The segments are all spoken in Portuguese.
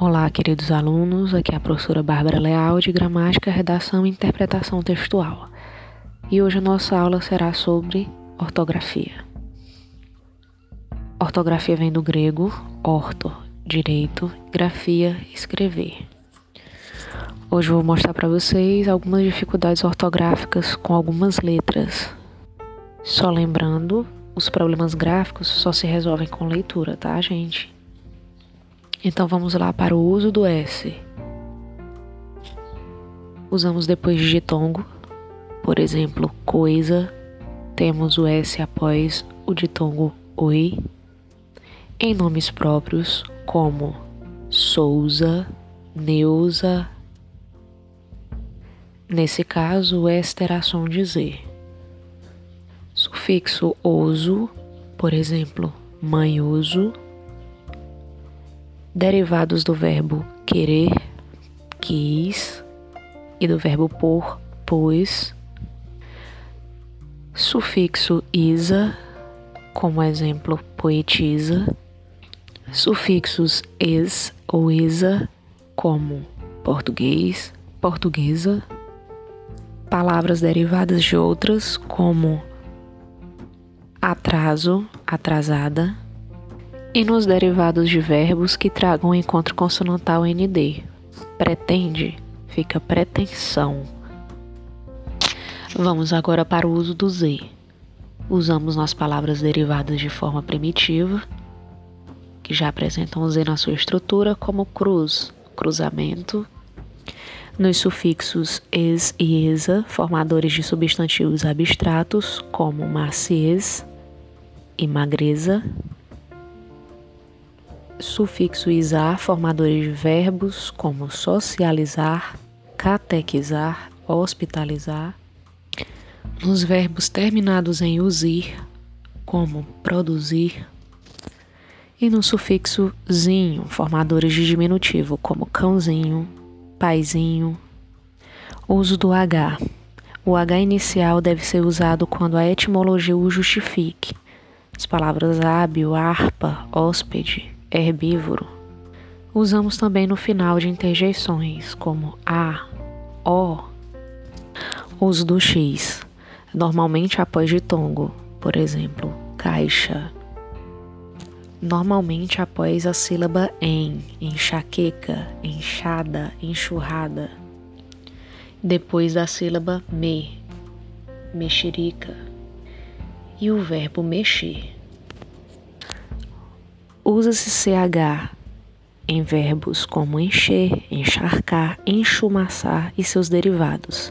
Olá, queridos alunos. Aqui é a professora Bárbara Leal de Gramática, Redação e Interpretação Textual. E hoje a nossa aula será sobre ortografia. Ortografia vem do grego orto, direito, grafia, escrever. Hoje eu vou mostrar para vocês algumas dificuldades ortográficas com algumas letras. Só lembrando, os problemas gráficos só se resolvem com leitura, tá, gente? Então vamos lá para o uso do S. Usamos depois de ditongo, por exemplo, coisa, temos o S após o ditongo oi. Em nomes próprios, como Souza, Neuza. Nesse caso, o S terá som de Z. Sufixo oso, por exemplo, manhoso derivados do verbo querer, quis, e do verbo por, pôs. Sufixo isa, como exemplo, poetiza. Sufixos es ou isa, como português, portuguesa. Palavras derivadas de outras, como atraso, atrasada e nos derivados de verbos que tragam o encontro consonantal ND. Pretende fica pretensão. Vamos agora para o uso do Z. Usamos nas palavras derivadas de forma primitiva, que já apresentam o Z na sua estrutura, como cruz, cruzamento. Nos sufixos es e esa, formadores de substantivos abstratos, como maciez e magreza sufixo isar, formadores de verbos como socializar, catequizar, hospitalizar. Nos verbos terminados em usir, como produzir. E no sufixo zinho, formadores de diminutivo como cãozinho, paizinho. Uso do H. O H inicial deve ser usado quando a etimologia o justifique. As palavras hábil, harpa, hóspede, herbívoro. Usamos também no final de interjeições, como a, o. Uso do X, normalmente após ditongo, por exemplo, caixa. Normalmente após a sílaba em, enxaqueca, enxada, enxurrada. Depois da sílaba me, mexerica. E o verbo mexer usa-se CH em verbos como encher, encharcar, enchumaçar e seus derivados.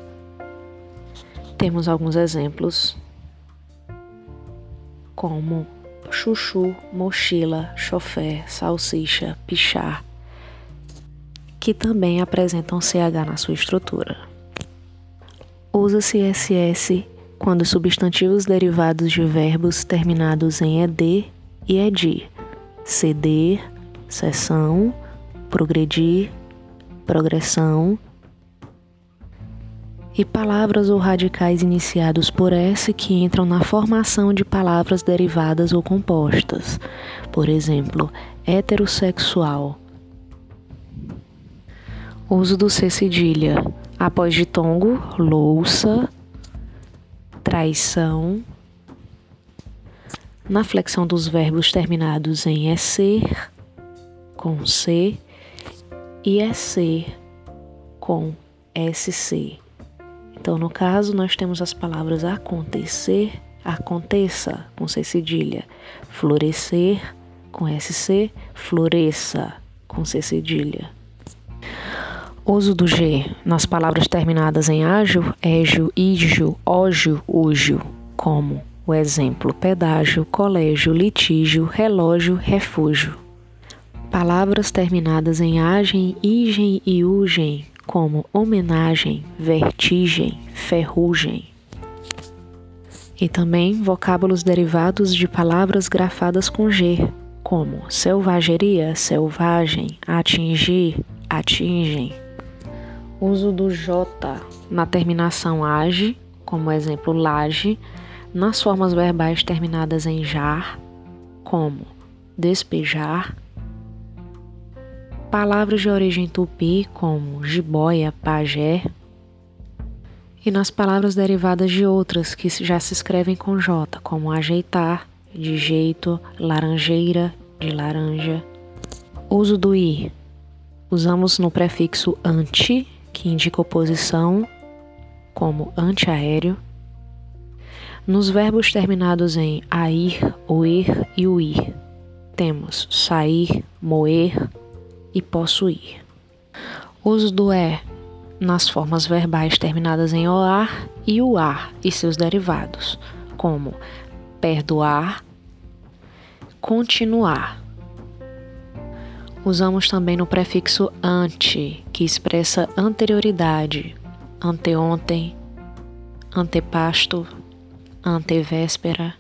Temos alguns exemplos, como chuchu, mochila, chofé, salsicha, pichar, que também apresentam CH na sua estrutura. Usa-se SS quando substantivos derivados de verbos terminados em ED e EDIR ceder, sessão, progredir, progressão. E palavras ou radicais iniciados por S que entram na formação de palavras derivadas ou compostas. Por exemplo, heterossexual. Uso do C cedilha. Após ditongo, louça, traição, na flexão dos verbos terminados em é ser com C e é ser com SC. Então, no caso, nós temos as palavras acontecer, aconteça com C cedilha, florescer com SC, floresça com C cedilha. Uso do G nas palavras terminadas em ágil, égio, ígio, ógio, úgio, como o exemplo pedágio, colégio, litígio, relógio, refúgio. Palavras terminadas em agem, igem e ugem, como homenagem, vertigem, ferrugem. E também vocábulos derivados de palavras grafadas com G, como selvageria, selvagem, atingir, atingem. Uso do J na terminação age, como exemplo laje, nas formas verbais terminadas em jar, como despejar, palavras de origem tupi, como jiboia, pajé, e nas palavras derivadas de outras que já se escrevem com J, como ajeitar, de jeito, laranjeira, de laranja. Uso do i. Usamos no prefixo anti, que indica oposição, como antiaéreo. Nos verbos terminados em air, oer e uir, temos sair, moer e possuir. Uso do é nas formas verbais terminadas em oar e uar e seus derivados, como perdoar, continuar. Usamos também no prefixo ante, que expressa anterioridade, anteontem, antepasto, antevéspera.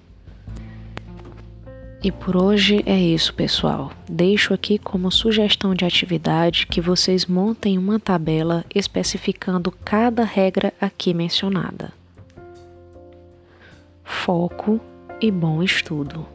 E por hoje é isso, pessoal. Deixo aqui como sugestão de atividade que vocês montem uma tabela especificando cada regra aqui mencionada. Foco e bom estudo.